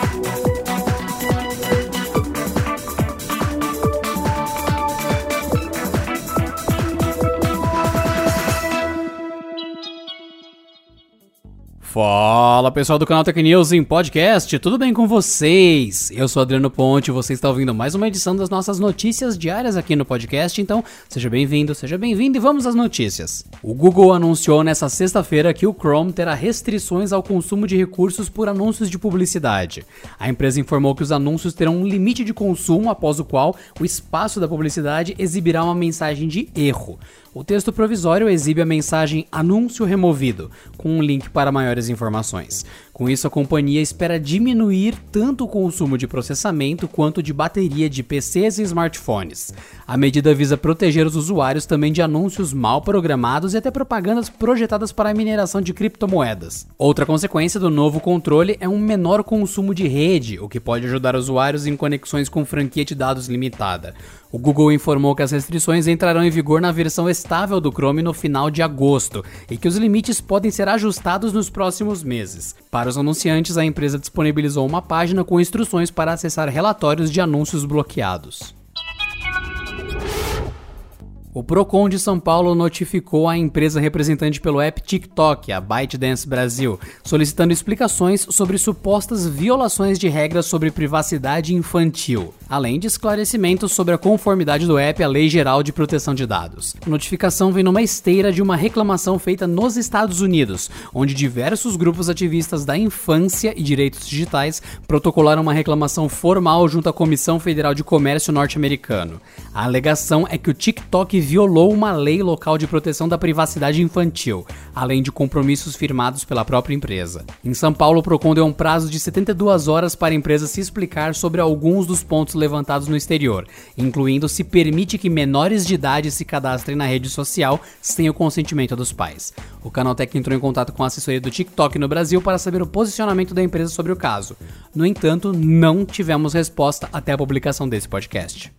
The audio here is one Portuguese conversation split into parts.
Música Fala pessoal do canal Tech News em podcast, tudo bem com vocês? Eu sou Adriano Ponte e você está ouvindo mais uma edição das nossas notícias diárias aqui no podcast, então seja bem-vindo, seja bem-vindo e vamos às notícias. O Google anunciou nesta sexta-feira que o Chrome terá restrições ao consumo de recursos por anúncios de publicidade. A empresa informou que os anúncios terão um limite de consumo após o qual o espaço da publicidade exibirá uma mensagem de erro. O texto provisório exibe a mensagem Anúncio removido, com um link para maiores informações. Com isso, a companhia espera diminuir tanto o consumo de processamento quanto de bateria de PCs e smartphones. A medida visa proteger os usuários também de anúncios mal programados e até propagandas projetadas para a mineração de criptomoedas. Outra consequência do novo controle é um menor consumo de rede, o que pode ajudar usuários em conexões com franquia de dados limitada. O Google informou que as restrições entrarão em vigor na versão estável do Chrome no final de agosto e que os limites podem ser ajustados nos próximos meses. Para os anunciantes, a empresa disponibilizou uma página com instruções para acessar relatórios de anúncios bloqueados. O Procon de São Paulo notificou a empresa representante pelo app TikTok, a ByteDance Brasil, solicitando explicações sobre supostas violações de regras sobre privacidade infantil, além de esclarecimentos sobre a conformidade do app à Lei Geral de Proteção de Dados. A notificação vem numa esteira de uma reclamação feita nos Estados Unidos, onde diversos grupos ativistas da infância e direitos digitais protocolaram uma reclamação formal junto à Comissão Federal de Comércio norte-americano. A alegação é que o TikTok violou uma lei local de proteção da privacidade infantil, além de compromissos firmados pela própria empresa. Em São Paulo, o Procon deu um prazo de 72 horas para a empresa se explicar sobre alguns dos pontos levantados no exterior, incluindo se permite que menores de idade se cadastrem na rede social sem o consentimento dos pais. O Canaltech entrou em contato com a assessoria do TikTok no Brasil para saber o posicionamento da empresa sobre o caso. No entanto, não tivemos resposta até a publicação desse podcast.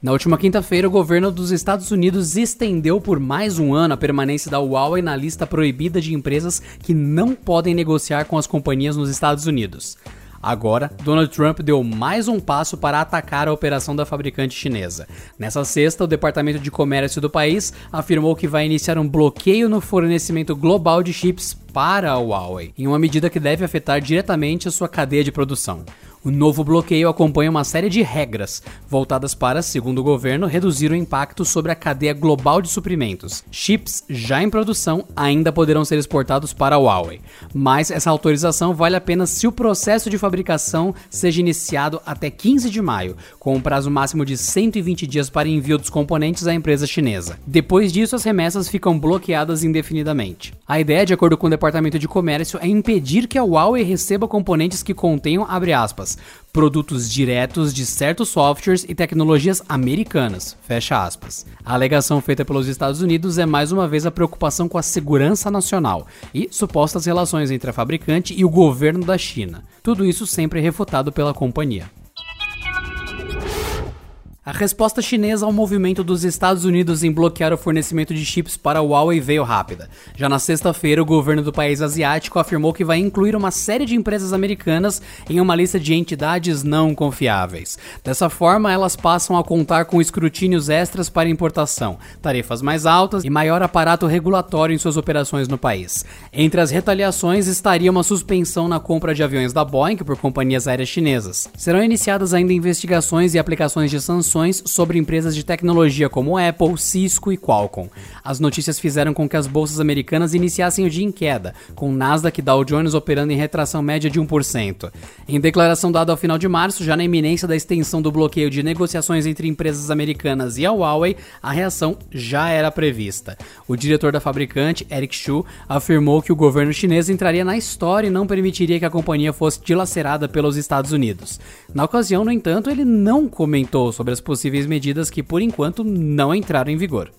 Na última quinta-feira, o governo dos Estados Unidos estendeu por mais um ano a permanência da Huawei na lista proibida de empresas que não podem negociar com as companhias nos Estados Unidos. Agora, Donald Trump deu mais um passo para atacar a operação da fabricante chinesa. Nessa sexta, o Departamento de Comércio do país afirmou que vai iniciar um bloqueio no fornecimento global de chips para a Huawei, em uma medida que deve afetar diretamente a sua cadeia de produção. O novo bloqueio acompanha uma série de regras voltadas para, segundo o governo, reduzir o impacto sobre a cadeia global de suprimentos. Chips já em produção ainda poderão ser exportados para a Huawei, mas essa autorização vale apenas se o processo de fabricação seja iniciado até 15 de maio, com um prazo máximo de 120 dias para envio dos componentes à empresa chinesa. Depois disso, as remessas ficam bloqueadas indefinidamente. A ideia, de acordo com o Departamento de Comércio, é impedir que a Huawei receba componentes que contenham, abre aspas, produtos diretos de certos softwares e tecnologias americanas. Fecha aspas. A alegação feita pelos Estados Unidos é mais uma vez a preocupação com a segurança nacional e supostas relações entre a fabricante e o governo da China. Tudo isso sempre refutado pela companhia. A resposta chinesa ao movimento dos Estados Unidos em bloquear o fornecimento de chips para a Huawei veio rápida. Já na sexta-feira, o governo do país asiático afirmou que vai incluir uma série de empresas americanas em uma lista de entidades não confiáveis. Dessa forma, elas passam a contar com escrutínios extras para importação, tarifas mais altas e maior aparato regulatório em suas operações no país. Entre as retaliações estaria uma suspensão na compra de aviões da Boeing por companhias aéreas chinesas. Serão iniciadas ainda investigações e aplicações de sanções sobre empresas de tecnologia como Apple, Cisco e Qualcomm. As notícias fizeram com que as bolsas americanas iniciassem o dia em queda, com Nasdaq e Dow Jones operando em retração média de 1%. Em declaração dada ao final de março, já na iminência da extensão do bloqueio de negociações entre empresas americanas e a Huawei, a reação já era prevista. O diretor da fabricante, Eric Xu, afirmou que o governo chinês entraria na história e não permitiria que a companhia fosse dilacerada pelos Estados Unidos. Na ocasião, no entanto, ele não comentou sobre as possíveis medidas que por enquanto não entraram em vigor.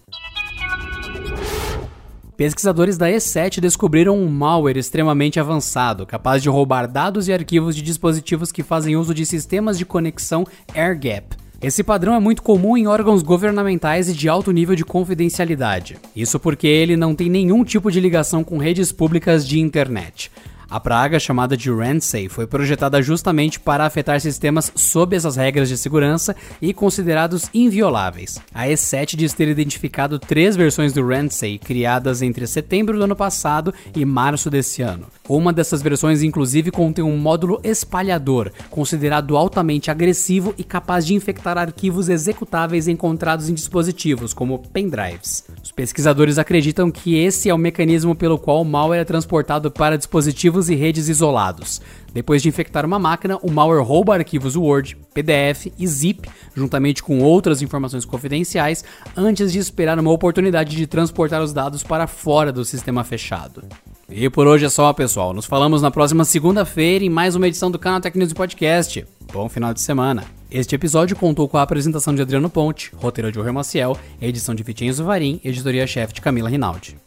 Pesquisadores da E7 descobriram um malware extremamente avançado, capaz de roubar dados e arquivos de dispositivos que fazem uso de sistemas de conexão AirGap. Esse padrão é muito comum em órgãos governamentais e de alto nível de confidencialidade. Isso porque ele não tem nenhum tipo de ligação com redes públicas de internet. A praga, chamada de Ramsey, foi projetada justamente para afetar sistemas sob essas regras de segurança e considerados invioláveis. A E7 diz ter identificado três versões do Ramsey criadas entre setembro do ano passado e março desse ano. Uma dessas versões, inclusive, contém um módulo espalhador, considerado altamente agressivo e capaz de infectar arquivos executáveis encontrados em dispositivos, como pendrives. Os pesquisadores acreditam que esse é o mecanismo pelo qual o malware é transportado para dispositivos e redes isolados. Depois de infectar uma máquina, o malware rouba arquivos Word, PDF e zip, juntamente com outras informações confidenciais, antes de esperar uma oportunidade de transportar os dados para fora do sistema fechado. E por hoje é só, pessoal. Nos falamos na próxima segunda-feira em mais uma edição do Canal Tech News Podcast. Bom final de semana. Este episódio contou com a apresentação de Adriano Ponte, roteiro de Jorge Maciel, edição de Vitinho Zuvarim, editoria-chefe de Camila Rinaldi.